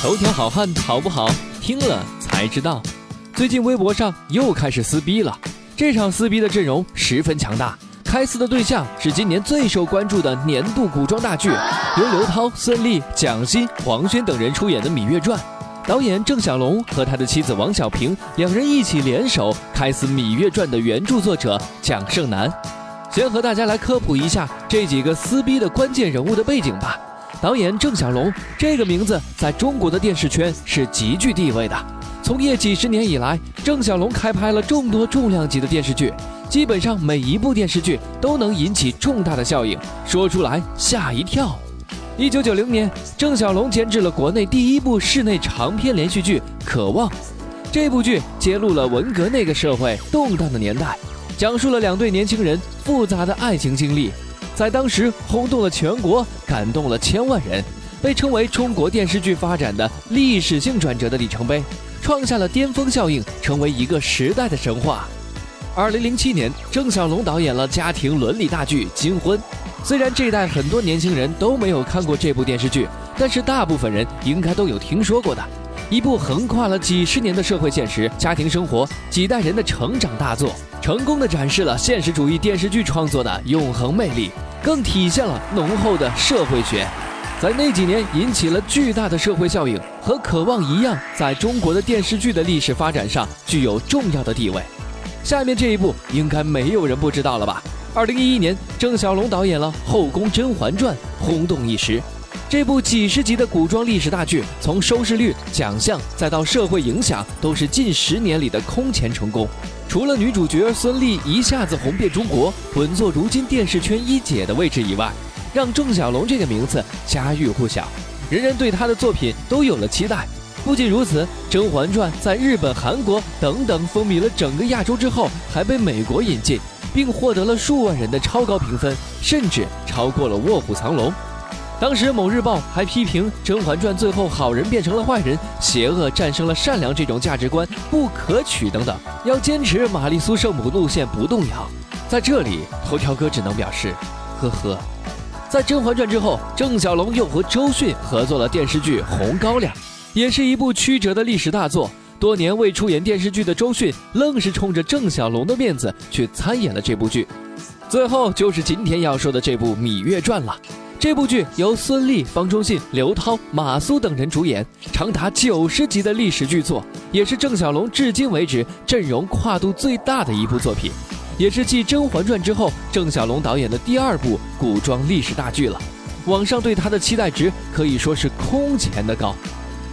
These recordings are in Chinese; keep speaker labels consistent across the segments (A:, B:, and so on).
A: 头条好汉好不好？听了才知道。最近微博上又开始撕逼了，这场撕逼的阵容十分强大。开撕的对象是今年最受关注的年度古装大剧，由刘涛、孙俪、蒋欣、黄轩等人出演的《芈月传》。导演郑晓龙和他的妻子王小平两人一起联手开撕《芈月传》的原著作者蒋胜男。先和大家来科普一下这几个撕逼的关键人物的背景吧。导演郑晓龙这个名字在中国的电视圈是极具地位的。从业几十年以来，郑晓龙开拍了众多重量级的电视剧，基本上每一部电视剧都能引起重大的效应，说出来吓一跳。一九九零年，郑晓龙监制了国内第一部室内长篇连续剧《渴望》，这部剧揭露了文革那个社会动荡的年代，讲述了两对年轻人复杂的爱情经历。在当时轰动了全国，感动了千万人，被称为中国电视剧发展的历史性转折的里程碑，创下了巅峰效应，成为一个时代的神话。二零零七年，郑晓龙导演了家庭伦理大剧《金婚》，虽然这一代很多年轻人都没有看过这部电视剧，但是大部分人应该都有听说过的。一部横跨了几十年的社会现实、家庭生活、几代人的成长大作，成功的展示了现实主义电视剧创作的永恒魅力，更体现了浓厚的社会学，在那几年引起了巨大的社会效应，和《渴望》一样，在中国的电视剧的历史发展上具有重要的地位。下面这一部应该没有人不知道了吧？二零一一年，郑晓龙导演了《后宫甄嬛传》，轰动一时。这部几十集的古装历史大剧，从收视率、奖项再到社会影响，都是近十年里的空前成功。除了女主角孙俪一下子红遍中国，稳坐如今电视圈一姐的位置以外，让郑晓龙这个名字家喻户晓，人人对他的作品都有了期待。不仅如此，《甄嬛传》在日本、韩国等等风靡了整个亚洲之后，还被美国引进，并获得了数万人的超高评分，甚至超过了《卧虎藏龙》。当时某日报还批评《甄嬛传》最后好人变成了坏人，邪恶战胜了善良这种价值观不可取等等，要坚持玛丽苏圣母路线不动摇。在这里，头条哥只能表示，呵呵。在《甄嬛传》之后，郑晓龙又和周迅合作了电视剧《红高粱》，也是一部曲折的历史大作。多年未出演电视剧的周迅，愣是冲着郑晓龙的面子去参演了这部剧。最后就是今天要说的这部《芈月传》了。这部剧由孙俪、方中信、刘涛、马苏等人主演，长达九十集的历史剧作，也是郑晓龙至今为止阵容跨度最大的一部作品，也是继《甄嬛传》之后郑晓龙导演的第二部古装历史大剧了。网上对他的期待值可以说是空前的高。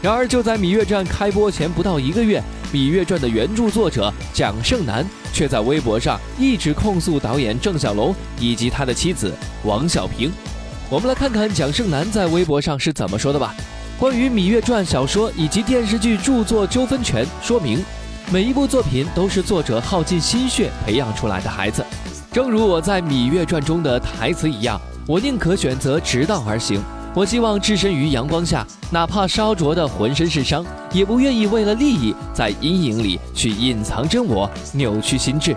A: 然而，就在《芈月传》开播前不到一个月，《芈月传》的原著作者蒋胜男却在微博上一直控诉导演郑晓龙以及他的妻子王小平。我们来看看蒋胜男在微博上是怎么说的吧。关于《芈月传》小说以及电视剧著作纠纷权，说明每一部作品都是作者耗尽心血培养出来的孩子。正如我在《芈月传》中的台词一样，我宁可选择直道而行。我希望置身于阳光下，哪怕烧灼的浑身是伤，也不愿意为了利益在阴影里去隐藏真我，扭曲心智。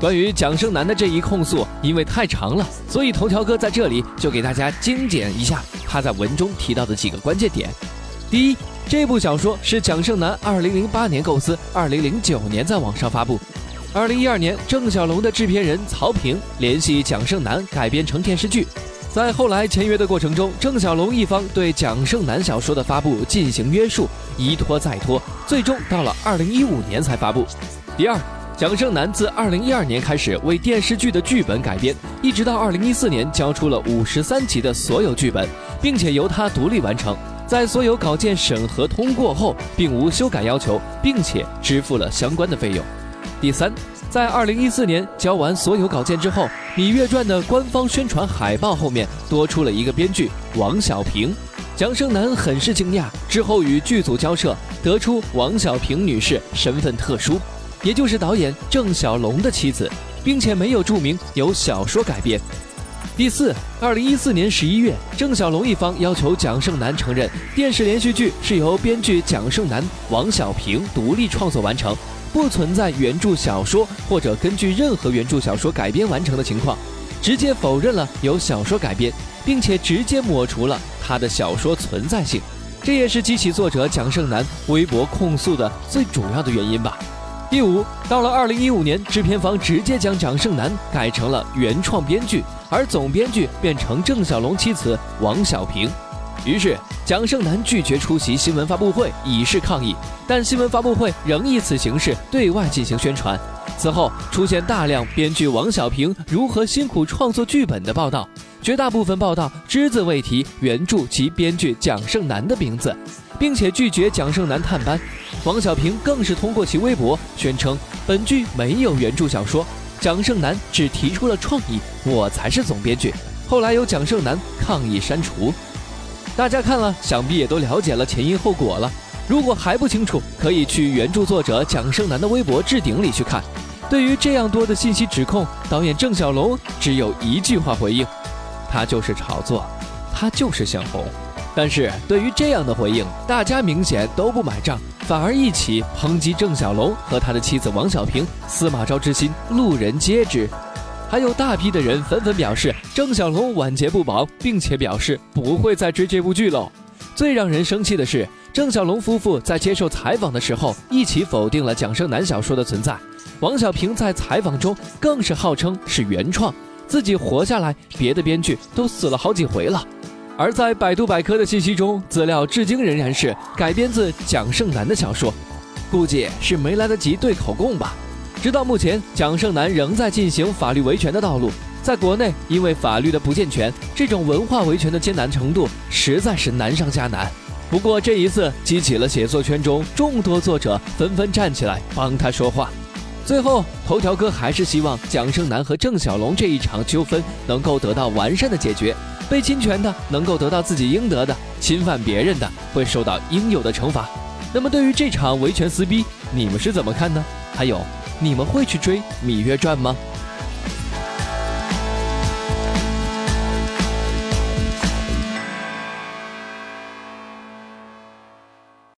A: 关于蒋胜男的这一控诉，因为太长了，所以头条哥在这里就给大家精简一下他在文中提到的几个关键点。第一，这部小说是蒋胜男2008年构思，2009年在网上发布。2012年，郑晓龙的制片人曹平联系蒋胜男改编成电视剧。在后来签约的过程中，郑晓龙一方对蒋胜男小说的发布进行约束，一拖再拖，最终到了2015年才发布。第二。蒋胜男自二零一二年开始为电视剧的剧本改编，一直到二零一四年交出了五十三集的所有剧本，并且由他独立完成。在所有稿件审核通过后，并无修改要求，并且支付了相关的费用。第三，在二零一四年交完所有稿件之后，《芈月传》的官方宣传海报后面多出了一个编剧王小平。蒋胜男很是惊讶，之后与剧组交涉，得出王小平女士身份特殊。也就是导演郑晓龙的妻子，并且没有注明由小说改编。第四，二零一四年十一月，郑晓龙一方要求蒋胜男承认电视连续剧是由编剧蒋胜男、王小平独立创作完成，不存在原著小说或者根据任何原著小说改编完成的情况，直接否认了由小说改编，并且直接抹除了他的小说存在性。这也是激起作者蒋胜男微博控诉的最主要的原因吧。第五，到了二零一五年，制片方直接将蒋胜男改成了原创编剧，而总编剧变成郑晓龙妻子王小平。于是，蒋胜男拒绝出席新闻发布会，以示抗议。但新闻发布会仍以此形式对外进行宣传。此后，出现大量编剧王小平如何辛苦创作剧本的报道，绝大部分报道只字未提原著及编剧蒋胜男的名字，并且拒绝蒋胜男探班。王小平更是通过其微博宣称，本剧没有原著小说，蒋胜男只提出了创意，我才是总编剧。后来由蒋胜男抗议删除。大家看了，想必也都了解了前因后果了。如果还不清楚，可以去原著作者蒋胜男的微博置顶里去看。对于这样多的信息指控，导演郑晓龙只有一句话回应：他就是炒作，他就是想红。但是对于这样的回应，大家明显都不买账，反而一起抨击郑晓龙和他的妻子王小平司马昭之心，路人皆知。还有大批的人纷纷表示郑晓龙晚节不保，并且表示不会再追这部剧喽。最让人生气的是，郑晓龙夫妇在接受采访的时候一起否定了蒋胜男小说的存在。王小平在采访中更是号称是原创，自己活下来，别的编剧都死了好几回了。而在百度百科的信息中，资料至今仍然是改编自蒋胜男的小说，估计是没来得及对口供吧。直到目前，蒋胜男仍在进行法律维权的道路。在国内，因为法律的不健全，这种文化维权的艰难程度实在是难上加难。不过这一次，激起了写作圈中众多作者纷纷站起来帮他说话。最后，头条哥还是希望蒋胜男和郑小龙这一场纠纷能够得到完善的解决，被侵权的能够得到自己应得的，侵犯别人的会受到应有的惩罚。那么，对于这场维权撕逼，你们是怎么看呢？还有。你们会去追《芈月传》吗？